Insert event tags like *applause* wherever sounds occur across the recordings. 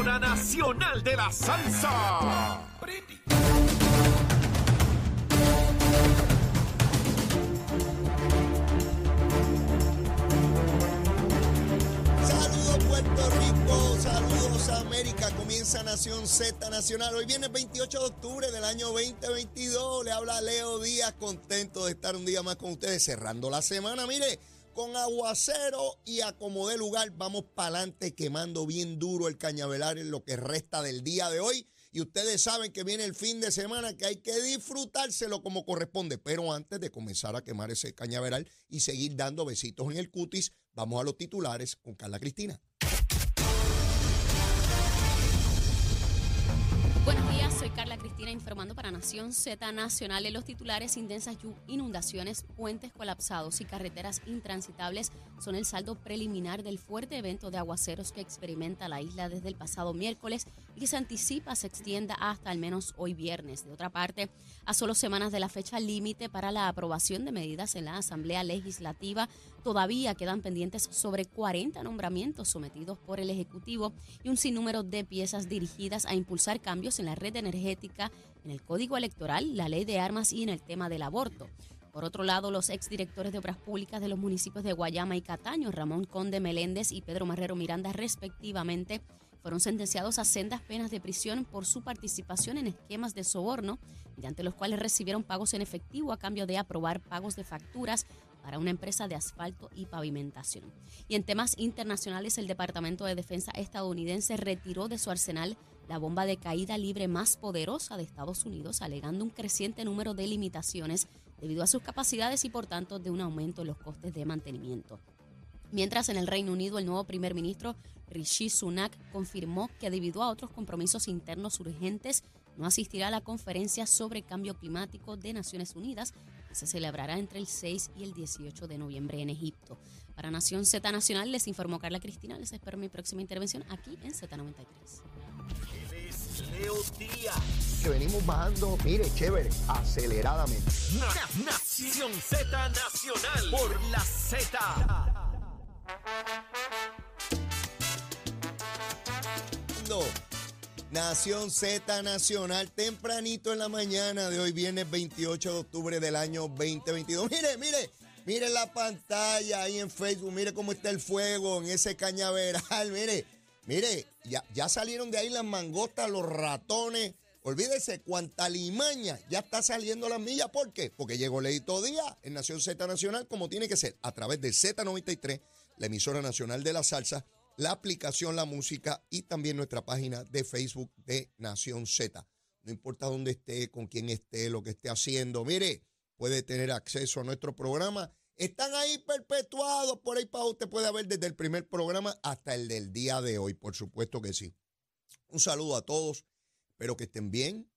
emisora nacional de la salsa. Saludos Puerto Rico, saludos América, comienza Nación Z Nacional. Hoy viene el 28 de octubre del año 2022, le habla Leo Díaz, contento de estar un día más con ustedes, cerrando la semana, mire, con aguacero y acomodé lugar, vamos para adelante quemando bien duro el cañaveral en lo que resta del día de hoy. Y ustedes saben que viene el fin de semana, que hay que disfrutárselo como corresponde. Pero antes de comenzar a quemar ese cañaveral y seguir dando besitos en el cutis, vamos a los titulares con Carla Cristina. Buenos días, soy Carla Cristina informando para Nación Z Nacional en los titulares intensas inundaciones, puentes colapsados y carreteras intransitables son el saldo preliminar del fuerte evento de aguaceros que experimenta la isla desde el pasado miércoles y que se anticipa se extienda hasta al menos hoy viernes. De otra parte, a solo semanas de la fecha límite para la aprobación de medidas en la Asamblea Legislativa, todavía quedan pendientes sobre 40 nombramientos sometidos por el Ejecutivo y un sinnúmero de piezas dirigidas a impulsar cambios en la red energética, en el Código Electoral, la ley de armas y en el tema del aborto. Por otro lado, los exdirectores de Obras Públicas de los municipios de Guayama y Cataño, Ramón Conde Meléndez y Pedro Marrero Miranda, respectivamente, fueron sentenciados a sendas penas de prisión por su participación en esquemas de soborno, mediante los cuales recibieron pagos en efectivo a cambio de aprobar pagos de facturas para una empresa de asfalto y pavimentación. Y en temas internacionales, el Departamento de Defensa estadounidense retiró de su arsenal la bomba de caída libre más poderosa de Estados Unidos, alegando un creciente número de limitaciones debido a sus capacidades y por tanto de un aumento en los costes de mantenimiento. Mientras en el Reino Unido el nuevo primer ministro Rishi Sunak confirmó que debido a otros compromisos internos urgentes no asistirá a la conferencia sobre cambio climático de Naciones Unidas que se celebrará entre el 6 y el 18 de noviembre en Egipto. Para Nación Z Nacional les informó Carla Cristina. Les espero mi próxima intervención aquí en Z93. Leo Díaz. Que venimos bajando, mire, chévere, aceleradamente. Na- Nación Z Nacional por la Z. No. Nación Z Nacional, tempranito en la mañana de hoy, viernes 28 de octubre del año 2022. Mire, mire, mire la pantalla ahí en Facebook, mire cómo está el fuego en ese cañaveral, mire, mire, ya, ya salieron de ahí las mangostas, los ratones. Olvídese, cuánta limaña ya está saliendo las millas. ¿Por qué? Porque llegó Leito Díaz en Nación Z Nacional, como tiene que ser, a través de Z93, la emisora nacional de la salsa, la aplicación La Música y también nuestra página de Facebook de Nación Z. No importa dónde esté, con quién esté, lo que esté haciendo, mire, puede tener acceso a nuestro programa. Están ahí perpetuados, por ahí para usted puede ver desde el primer programa hasta el del día de hoy, por supuesto que sí. Un saludo a todos, espero que estén bien,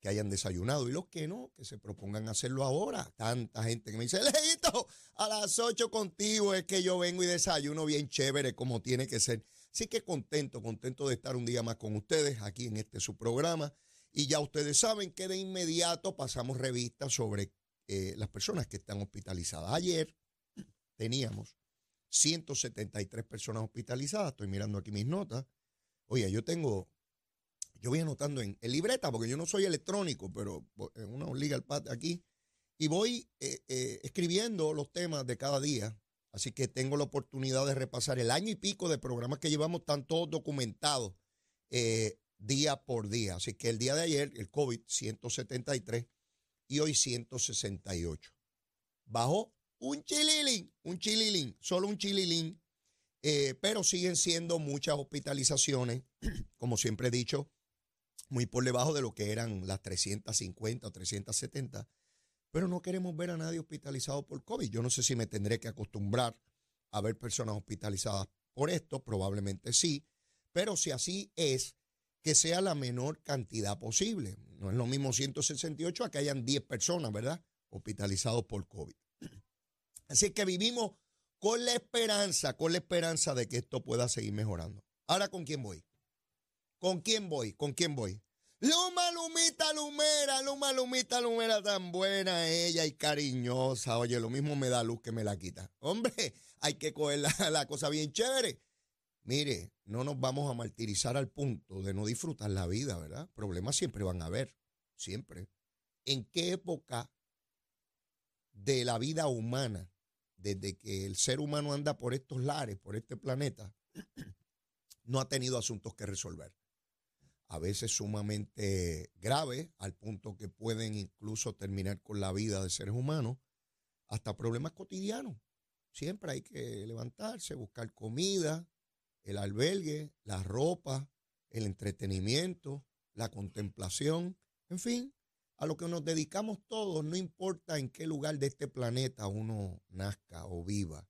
que hayan desayunado y los que no, que se propongan hacerlo ahora. Tanta gente que me dice, Leito, a las 8 contigo es que yo vengo y desayuno bien chévere como tiene que ser. Así que contento, contento de estar un día más con ustedes aquí en este su programa. Y ya ustedes saben que de inmediato pasamos revistas sobre eh, las personas que están hospitalizadas. Ayer teníamos 173 personas hospitalizadas. Estoy mirando aquí mis notas. Oye, yo tengo yo voy anotando en, en libreta, porque yo no soy electrónico, pero en una legal pad aquí, y voy eh, eh, escribiendo los temas de cada día. Así que tengo la oportunidad de repasar el año y pico de programas que llevamos, están todos documentados eh, día por día. Así que el día de ayer, el COVID, 173, y hoy 168. Bajó un chililín, un chililín, solo un chililín, eh, pero siguen siendo muchas hospitalizaciones, *clears throat* como siempre he dicho, muy por debajo de lo que eran las 350 o 370. Pero no queremos ver a nadie hospitalizado por COVID. Yo no sé si me tendré que acostumbrar a ver personas hospitalizadas por esto, probablemente sí. Pero si así es, que sea la menor cantidad posible. No es lo mismo 168 a que hayan 10 personas, ¿verdad? Hospitalizados por COVID. *clears throat* Así que vivimos con la esperanza, con la esperanza de que esto pueda seguir mejorando. Ahora, ¿con quién voy? ¿Con quién voy? ¿Con quién voy? Luma, Lumita, Lumera, Luma, Lumita, Lumera, tan buena ella y cariñosa. Oye, lo mismo me da luz que me la quita. Hombre, hay que coger la, la cosa bien chévere. Mire, no nos vamos a martirizar al punto de no disfrutar la vida, ¿verdad? Problemas siempre van a haber, siempre. ¿En qué época de la vida humana, desde que el ser humano anda por estos lares, por este planeta, *clears throat* no ha tenido asuntos que resolver? A veces sumamente graves, al punto que pueden incluso terminar con la vida de seres humanos, hasta problemas cotidianos. Siempre hay que levantarse, buscar comida, el albergue, la ropa, el entretenimiento, la contemplación, en fin, a lo que nos dedicamos todos, no importa en qué lugar de este planeta uno nazca o viva.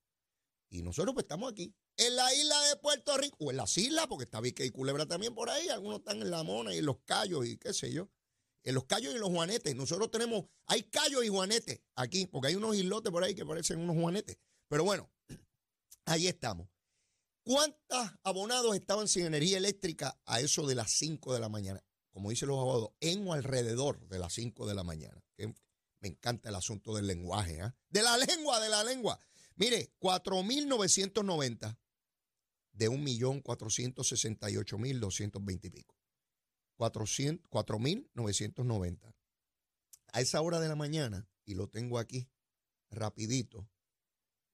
Y nosotros pues estamos aquí, en la isla de Puerto Rico, o en las islas, porque está Vique y Culebra también por ahí, algunos están en La Mona y en Los Cayos y qué sé yo. En Los Cayos y en los Juanetes. Nosotros tenemos, hay Cayos y Juanetes aquí, porque hay unos islotes por ahí que parecen unos Juanetes. Pero bueno, *clears throat* ahí estamos. ¿Cuántos abonados estaban sin energía eléctrica a eso de las 5 de la mañana? Como dicen los abogados, en o alrededor de las 5 de la mañana. me encanta el asunto del lenguaje, ¿ah? De la *laughs* lengua, de la lengua. Mire, 4.990 de 1.468.220 y pico. 4.990. A esa hora de la mañana, y lo tengo aquí rapidito,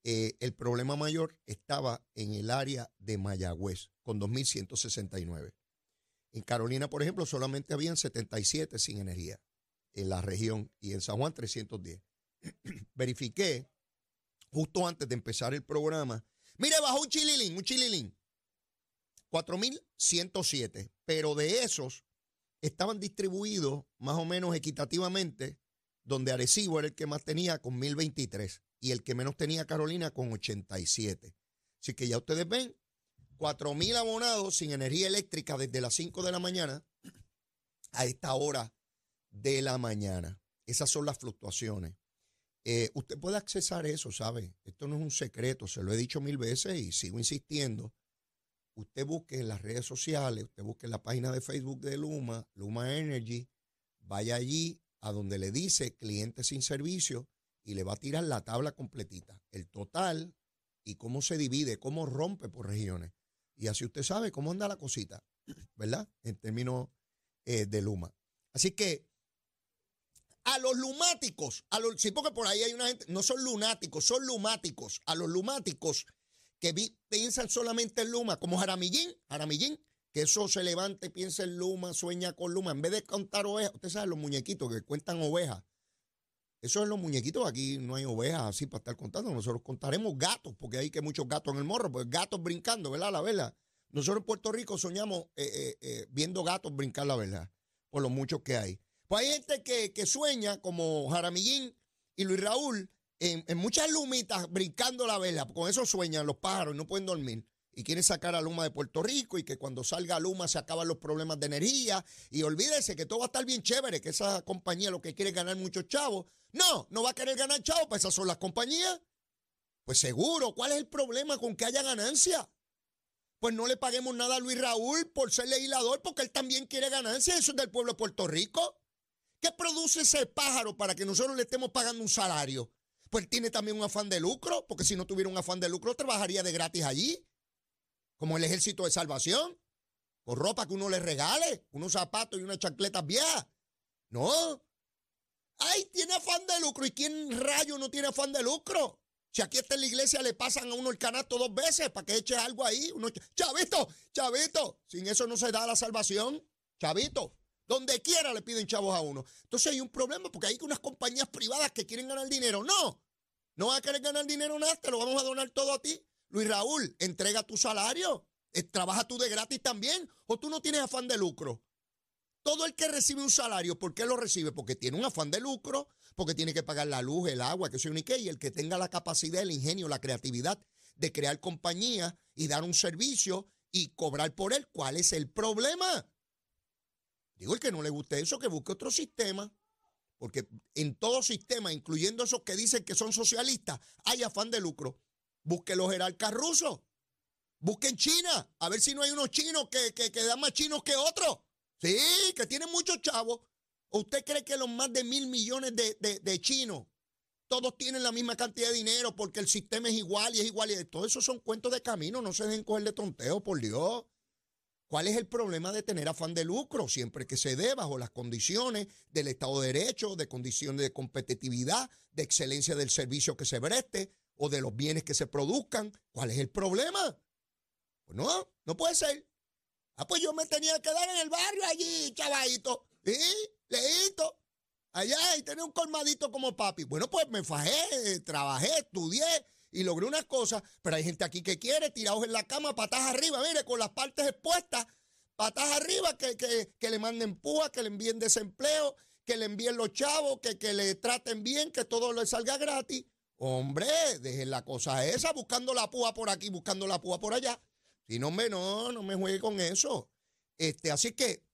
eh, el problema mayor estaba en el área de Mayagüez, con 2.169. En Carolina, por ejemplo, solamente habían 77 sin energía en la región y en San Juan 310. *clears throat* Verifiqué justo antes de empezar el programa. Mire, bajó un chililín, un chililín. 4.107, pero de esos estaban distribuidos más o menos equitativamente, donde Arecibo era el que más tenía con 1.023 y el que menos tenía Carolina con 87. Así que ya ustedes ven, 4 mil abonados sin energía eléctrica desde las 5 de la mañana a esta hora de la mañana. Esas son las fluctuaciones. Eh, usted puede accesar eso, ¿sabe? Esto no es un secreto, se lo he dicho mil veces y sigo insistiendo. Usted busque en las redes sociales, usted busque en la página de Facebook de Luma, Luma Energy, vaya allí a donde le dice cliente sin servicio y le va a tirar la tabla completita, el total y cómo se divide, cómo rompe por regiones. Y así usted sabe cómo anda la cosita, *clears throat* ¿verdad? En términos eh, de Luma. Así que a los lumáticos, a los, sí, porque por ahí hay una gente, no son lunáticos, son lumáticos. A los lumáticos que piensan solamente en Luma, como Jaramillín, Jaramillín, que eso se levanta y piensa en Luma, sueña con Luma, en vez de contar ovejas, usted sabe los muñequitos que cuentan ovejas, eso es los muñequitos, aquí no hay ovejas así para estar contando. Nosotros contaremos gatos, porque hay que muchos gatos en el morro, pues gatos brincando, ¿verdad? La verdad. Nosotros en Puerto Rico soñamos eh, eh, eh, viendo gatos brincar, la verdad, por lo muchos que hay. Pues hay gente que, sueña, como Jaramillín y Luis Raúl, en, en, muchas lumitas brincando la vela. Con eso sueñan los pájaros no pueden dormir y quiere sacar a Luma de Puerto Rico y que cuando salga Luma se acaban los problemas de energía y olvídese que todo va a estar bien chévere, que esa compañía lo que quiere es ganar muchos chavos. No, no va a querer ganar chavos, pues esas son las compañías. Pues seguro, ¿cuál es el problema con que haya ganancia? Pues no le paguemos nada a Luis Raúl por ser legislador porque él también quiere ganancia, eso es del pueblo de Puerto Rico. ¿Qué produce ese pájaro para que nosotros le estemos pagando un salario? Pues tiene también un afán de lucro, porque si no tuviera un afán de lucro trabajaría de gratis allí como el ejército de salvación, con ropa que uno le regale, unos zapatos y unas chancletas viejas. No. Ay, tiene afán de lucro. ¿Y quién rayo no tiene afán de lucro? Si aquí está en la iglesia le pasan a uno el canasto dos veces para que eche algo ahí. Uno, chavito, chavito. Sin eso no se da la salvación. Chavito. Donde quiera le piden chavos a uno. Entonces hay un problema porque hay unas compañías privadas que quieren ganar dinero. No. No va a querer ganar dinero nada, te lo vamos a donar todo a ti. Luis Raúl, entrega tu salario. Eh, trabaja tú de gratis también. O tú no tienes afán de lucro. Todo el que recibe un salario, ¿por qué lo recibe? Porque tiene un afán de lucro, porque tiene que pagar la luz, el agua, que soy un y el que tenga la capacidad, el ingenio, la creatividad de crear compañía y dar un servicio y cobrar por él, ¿cuál es el problema? Digo, el que no le guste eso, que busque otro sistema. Porque en todo sistema, incluyendo esos que dicen que son socialistas, hay afán de lucro. Busque los jerarcas rusos. Busquen China. A ver si no hay unos chinos que, que, dan más chinos que otros. Sí, que tienen muchos chavos. ¿O usted cree que los más de mil millones de, chinos, todos tienen la misma cantidad de dinero porque el sistema es igual y es igual. Y todo eso son cuentos de camino, no se dejen coger de tonteo, por Dios. ¿Cuál es el problema de tener afán de lucro? Siempre que se dé bajo las condiciones del Estado de Derecho, de condiciones de competitividad, de excelencia del servicio que se preste o de los bienes que se produzcan. ¿Cuál es el problema? Pues no, no puede ser. Ah, pues yo me tenía que quedar en el barrio allí, chavadito. ¿Sí? Leíto. Allá y tenía un colmadito como papi. Bueno, pues me fajé, trabajé, estudié y logré unas cosas. Pero hay gente aquí que quiere, tirados en la cama, patas arriba, mire, con las partes expuestas, patas arriba, que, que, le manden púa, que le envíen desempleo, que le envíen los chavos, que, que le traten bien, que todo le salga gratis. Hombre, dejen la cosa esa, buscando la púa por aquí, buscando la púa por allá. Si no, me no, no me juegue con eso. Este, así que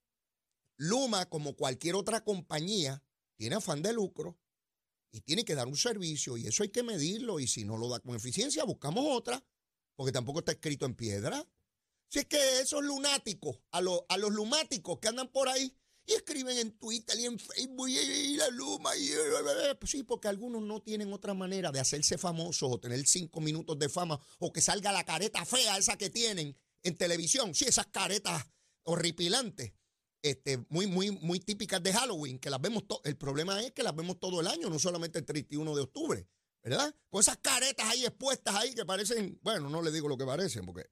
Luma, como cualquier otra compañía, tiene afán de lucro y tiene que dar un servicio y eso hay que medirlo y si no lo da con eficiencia, buscamos otra, porque tampoco está escrito en piedra. Si es que esos lunáticos, a, a los lumáticos que andan por ahí y escriben en Twitter y en Facebook y, la Luma, y, pues sí, porque algunos no tienen otra manera de hacerse famosos o tener cinco minutos de fama o que salga la careta fea esa que tienen en televisión. Sí, esas caretas horripilantes. Este, muy, muy, muy típicas de Halloween, que las vemos. El problema es que las vemos todo el año, no solamente el 31 de octubre, ¿verdad? Con esas caretas ahí expuestas ahí que parecen, bueno, no le digo lo que parecen, porque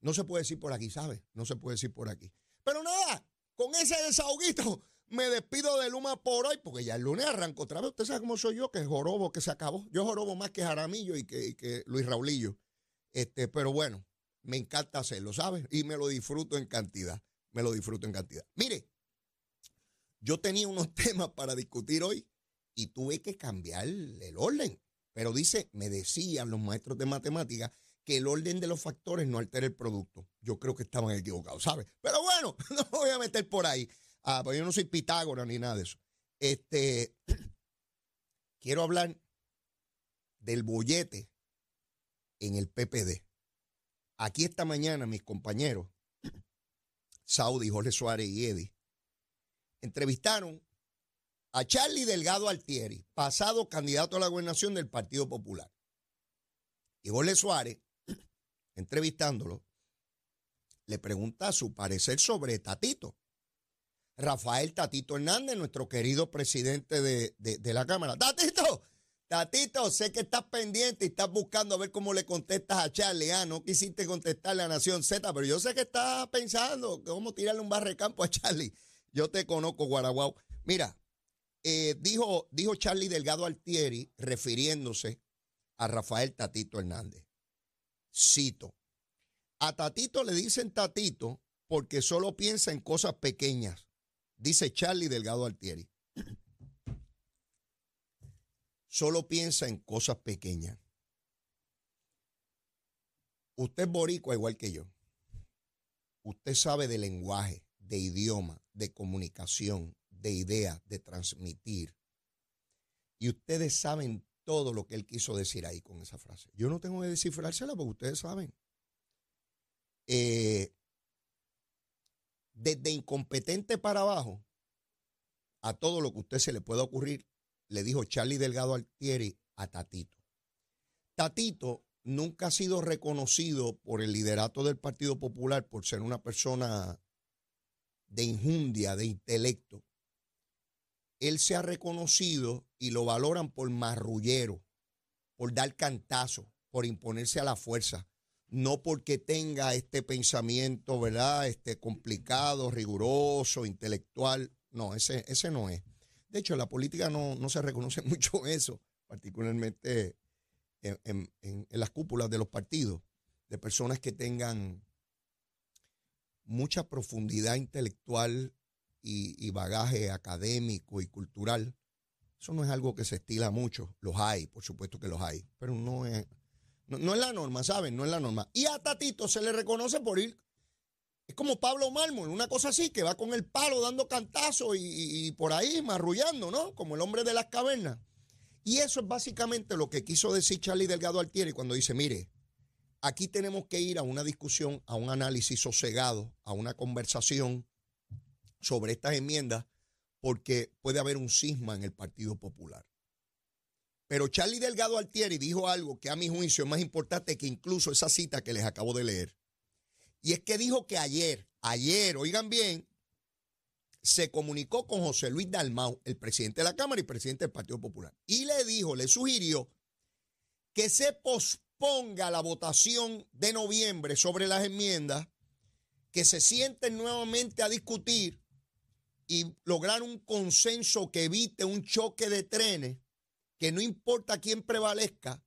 no se puede decir por aquí, ¿sabes? No se puede decir por aquí. Pero nada, con ese desahoguito me despido de Luma por hoy, porque ya el lunes arranco otra vez. Usted sabe cómo soy yo, que es jorobo que se acabó. Yo jorobo más que Jaramillo y que, Luis Raulillo. Este, pero bueno, me encanta hacerlo, ¿sabes? Y me lo disfruto en cantidad. Me lo disfruto en cantidad. Mire, yo tenía unos *laughs* temas para discutir hoy y tuve que cambiar el orden. Pero dice, me decían los maestros de matemáticas que el orden de los factores no altera el producto. Yo creo que estaban equivocados, ¿sabes? Pero bueno, *laughs* no me voy a meter por ahí. Ah, pues yo no soy Pitágoras ni nada de eso. Este, *clears throat* quiero hablar del bollete en el PPD. Aquí esta mañana mis compañeros, *clears throat* Saudi, Jorge Suárez y Eddie, entrevistaron a Charlie Delgado Altieri, pasado candidato a la gobernación del Partido Popular. Y Jorge Suárez entrevistándolo, le pregunta su parecer sobre Tatito. Rafael Tatito Hernández, nuestro querido presidente de, la Cámara. Tatito, Tatito, sé que estás pendiente y estás buscando a ver cómo le contestas a Charlie. Ah, no quisiste contestarle a Nación Z, pero yo sé que estás pensando cómo tirarle un barre campo a Charlie. Yo te conozco, Guaraguao. Mira, eh, dijo, dijo Charlie Delgado Altieri, refiriéndose a Rafael Tatito Hernández. Cito. A Tatito le dicen Tatito porque solo piensa en cosas pequeñas, dice Charlie Delgado Altieri. Solo piensa en cosas pequeñas. Usted es boricua igual que yo. Usted sabe de lenguaje, de idioma, de comunicación, de ideas, de transmitir. Y ustedes saben todo lo que él quiso decir ahí con esa frase. Yo no tengo que descifrársela porque ustedes saben. Eh, desde incompetente para abajo, a todo lo que a usted se le pueda ocurrir, le dijo Charlie Delgado Altieri a Tatito. Tatito nunca ha sido reconocido por el liderato del Partido Popular por ser una persona de injundia, de intelecto él se ha reconocido y lo valoran por marrullero, por dar cantazo, por imponerse a la fuerza, no porque tenga este pensamiento, ¿verdad? Este complicado, riguroso, intelectual. No, ese, ese no es. De hecho, en la política no, no se reconoce *laughs* mucho eso, particularmente en, en las cúpulas de los partidos, de personas que tengan mucha profundidad intelectual y, bagaje académico y cultural. Eso no es algo que se estila mucho. Los hay, por supuesto que los hay, pero no es, no, es la norma, ¿saben? No es la norma. Y a Tatito se le reconoce por ir. Es como Pablo Mármol, una cosa así, que va con el palo dando cantazos y, y, por ahí marrullando, ¿no? Como el hombre de las cavernas. Y eso es básicamente lo que quiso decir Charlie Delgado Altieri cuando dice, mire, aquí tenemos que ir a una discusión, a un análisis sosegado, a una conversación sobre estas enmiendas porque puede haber un cisma en el Partido Popular. Pero Charlie Delgado Altieri dijo algo que a mi juicio es más importante que incluso esa cita que les acabo de leer. Y es que dijo que ayer, ayer, oigan bien, se comunicó con José Luis Dalmau, el presidente de la Cámara y presidente del Partido Popular. Y le dijo, le sugirió que se posponga la votación de noviembre sobre las enmiendas, que se sienten nuevamente a discutir y lograr un consenso que evite un choque de trenes, que no importa quién prevalezca,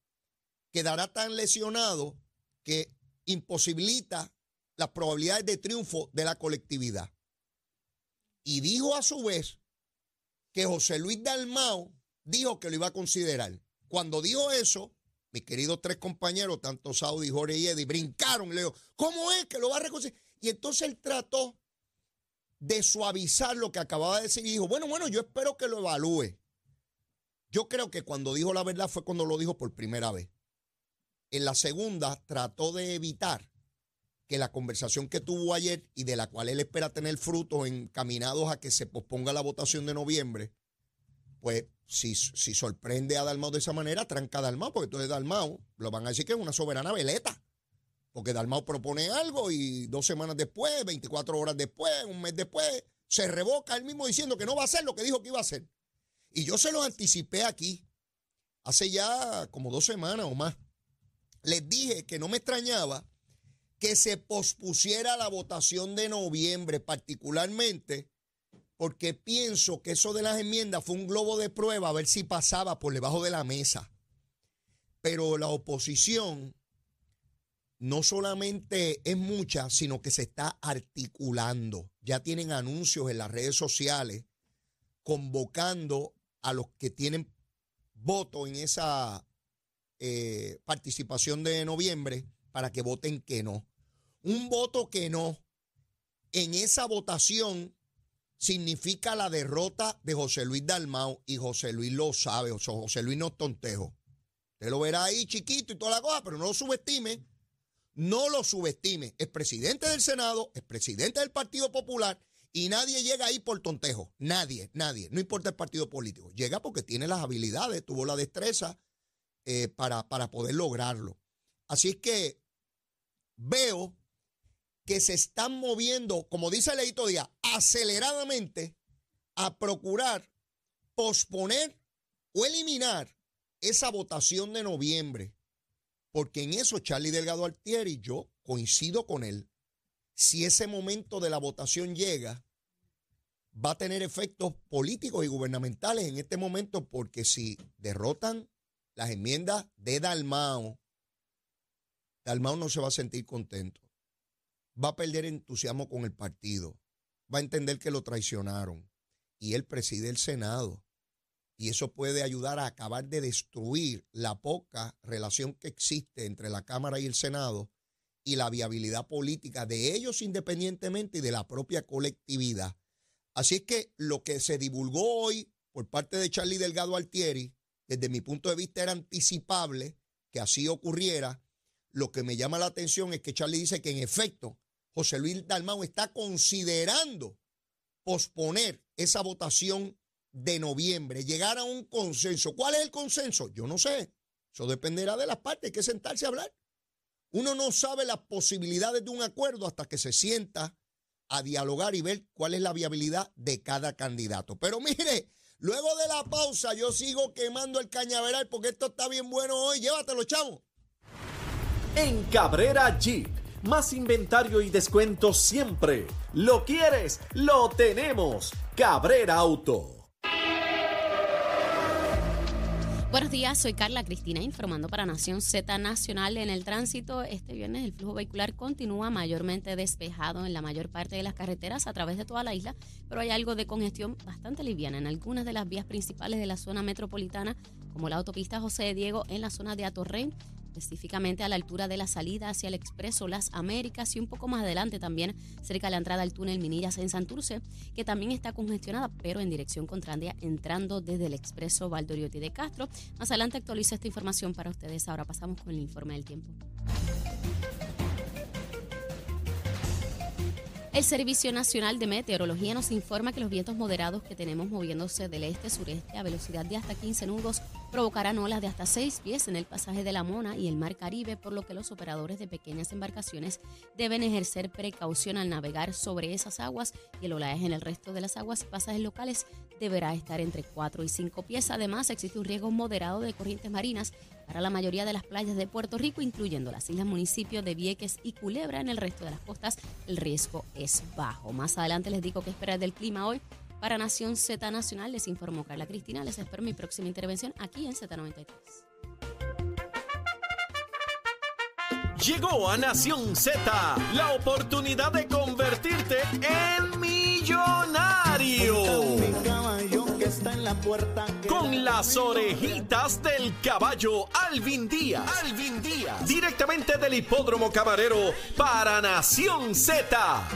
quedará tan lesionado que imposibilita las probabilidades de triunfo de la colectividad. Y dijo a su vez que José Luis Dalmao dijo que lo iba a considerar. Cuando dijo eso, mis queridos tres compañeros, tanto Saudi, Jorge y Eddie, brincaron. Le digo, ¿cómo es que lo va a reconsiderar? Y entonces él trató de suavizar lo que acababa de decir y dijo, bueno, bueno, yo espero que lo evalúe. Yo creo que cuando dijo la verdad fue cuando lo dijo por primera vez. En la segunda trató de evitar que la conversación que tuvo ayer y de la cual él espera tener frutos encaminados a que se posponga la votación de noviembre, pues si, si sorprende a Dalmau de esa manera, tranca a Dalmau, porque entonces Dalmau lo van a decir que es una soberana veleta. Porque Dalmau propone algo y dos semanas después, 24 horas después, un mes después, se revoca él mismo diciendo que no va a hacer lo que dijo que iba a hacer. Y yo se lo anticipé aquí, hace ya como dos semanas o más. Les dije que no me extrañaba que se pospusiera la votación de noviembre, particularmente porque pienso que eso de las enmiendas fue un globo de prueba a ver si pasaba por debajo de la mesa. Pero la oposición no solamente es mucha, sino que se está articulando. Ya tienen anuncios en las redes sociales convocando a los que tienen voto en esa eh, participación de noviembre para que voten que no. Un voto que no en esa votación significa la derrota de José Luis Dalmau y José Luis lo sabe, José Luis no es tontejo. Usted lo verá ahí chiquito y toda la cosa, pero no lo subestime. No lo subestime. Es presidente del Senado, es presidente del Partido Popular y nadie llega ahí por tontejo. Nadie, nadie. No importa el partido político. Llega porque tiene las habilidades, tuvo la destreza eh, para, para poder lograrlo. Así es que veo que se están moviendo, como dice Leito Díaz, aceleradamente a procurar posponer o eliminar esa votación de noviembre. Porque en eso Charlie Delgado Altieri, yo coincido con él, si ese momento de la votación llega, va a tener efectos políticos y gubernamentales en este momento, porque si derrotan las enmiendas de Dalmao, Dalmao no se va a sentir contento. Va a perder entusiasmo con el partido. Va a entender que lo traicionaron. Y él preside el Senado. Y eso puede ayudar a acabar de destruir la poca relación que existe entre la Cámara y el Senado y la viabilidad política de ellos independientemente y de la propia colectividad. Así es que lo que se divulgó hoy por parte de Charlie Delgado Altieri, desde mi punto de vista era anticipable que así ocurriera. Lo que me llama la atención es que Charlie dice que en efecto José Luis Dalmau está considerando posponer esa votación de noviembre, llegar a un consenso. ¿Cuál es el consenso? Yo no sé. Eso dependerá de las partes, hay que sentarse a hablar. Uno no sabe las posibilidades de un acuerdo hasta que se sienta a dialogar y ver cuál es la viabilidad de cada candidato. Pero mire, luego de la pausa yo sigo quemando el cañaveral porque esto está bien bueno hoy. Llévatelo, chavo. En Cabrera Jeep, más inventario y descuento siempre. ¿Lo quieres? Lo tenemos. Cabrera Auto. Buenos días, soy Carla Cristina informando para Nación Z Nacional. En el tránsito, este viernes el flujo vehicular continúa mayormente despejado en la mayor parte de las carreteras a través de toda la isla, pero hay algo de congestión bastante liviana en algunas de las vías principales de la zona metropolitana, como la autopista José Diego en la zona de Atorrey, específicamente a la altura de la salida hacia el Expreso Las Américas y un poco más adelante también cerca de la entrada al túnel Minillas en Santurce, que también está congestionada, pero en dirección contraria, entrando desde el Expreso Valdoriotti de Castro. Más adelante actualizo esta información para ustedes. Ahora pasamos con el informe del tiempo. El Servicio Nacional de Meteorología nos informa que los vientos moderados que tenemos moviéndose del este-sureste a velocidad de hasta 15 nudos provocarán olas de hasta 6 pies en el pasaje de la Mona y el Mar Caribe, por lo que los operadores de pequeñas embarcaciones deben ejercer precaución al navegar sobre esas aguas y el olaje en el resto de las aguas y pasajes locales deberá estar entre 4 y 5 pies. Además, existe un riesgo moderado de corrientes marinas para la mayoría de las playas de Puerto Rico, incluyendo las islas municipios de Vieques y Culebra. En el resto de las costas, el riesgo es bajo. Más adelante les digo qué esperar del clima hoy. Para Nación Z Nacional les informó Carla Cristina. Les espero mi próxima intervención aquí en Z93. Llegó a Nación Z la oportunidad de convertirte en millonario. Con las orejitas del caballo Alvin Díaz. Alvin Díaz. Directamente del hipódromo camarero para Nación Z.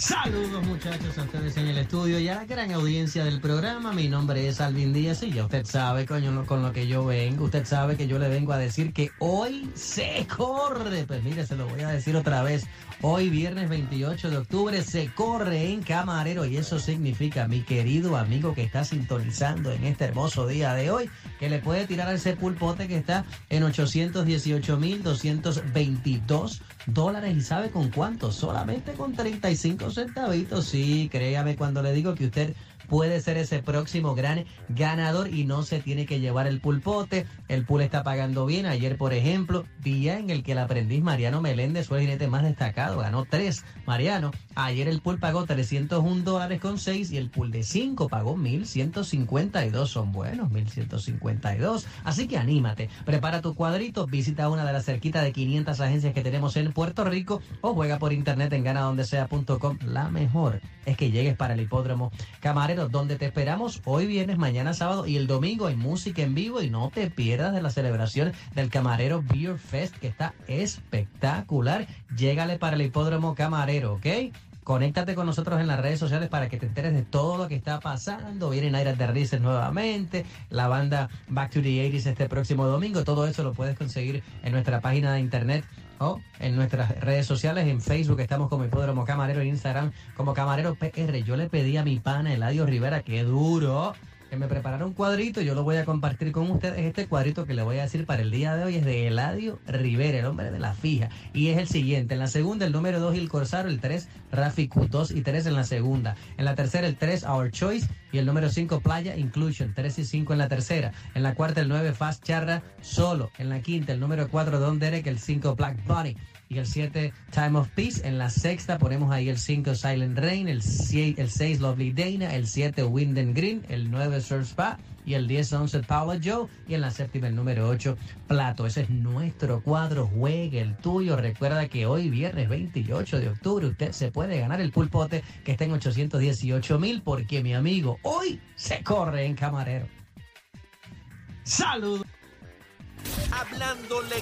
Saludos muchachos a ustedes en el estudio y a la gran audiencia del programa. Mi nombre es Alvin Díaz y ya usted sabe con lo que yo vengo. Usted sabe que yo le vengo a decir que hoy se corre. Pues mire, se lo voy a decir otra vez. Hoy viernes 28 de octubre se corre en Camarero y eso significa, mi querido amigo que está sintonizando en este hermoso día de hoy, que le puede tirar a ese pulpote que está en 818.222 dólares y sabe con cuánto, solamente con 35 centavitos. Sí, créame cuando le digo que usted puede ser ese próximo gran ganador y no se tiene que llevar el pulpote. El pool está pagando bien. Ayer, por ejemplo, día en el que el aprendiz Mariano Meléndez fue el jinete más destacado. Ganó tres. Mariano, ayer el pool pagó 301 dólares con 6 y el pool de 5 pagó 1152. Son buenos, 1152. Así que anímate. Prepara tu cuadrito, visita una de las cerquitas de 500 agencias que tenemos en Puerto Rico o juega por internet en ganadondesea.com. La mejor es que llegues para el hipódromo Camarero donde te esperamos hoy viernes, mañana sábado y el domingo hay música en vivo y no te pierdas de la celebración del Camarero Beer Fest que está espectacular. Llégale para el hipódromo Camarero, ¿ok? Conéctate con nosotros en las redes sociales para que te enteres de todo lo que está pasando. Vienen Aira de nuevamente, la banda Back to the 80s este próximo domingo. Todo eso lo puedes conseguir en nuestra página de internet o en nuestras redes sociales. En Facebook estamos como Hipódromo Camarero, en Instagram como Camarero PR. Yo le pedí a mi pana Eladio Rivera, que duro que me prepararon un cuadrito, yo lo voy a compartir con ustedes. Este cuadrito que le voy a decir para el día de hoy es de Eladio Rivera, el hombre de la fija. Y es el siguiente. En la segunda, el número 2 el Corsaro, el 3 Raficu, 2 y 3 en la segunda. En la tercera, el 3 Our Choice y el número 5 Playa Inclusion, 3 y 5 en la tercera. En la cuarta, el 9 Fast Charra solo. En la quinta, el número 4 Don Derek, el 5 Black Bunny y el 7 Time of Peace. En la sexta ponemos ahí el 5 Silent Rain, el 6 Lovely Dana, el 7 Wind and Green, el 9 Surf Spa y el 10 11 Paula Joe y en la séptima el número 8 Plato. Ese es nuestro cuadro, juegue el tuyo. Recuerda que hoy viernes 28 de octubre usted se puede ganar el pulpote que está en 818 mil porque mi amigo hoy se corre en camarero. Saludos. Hablándole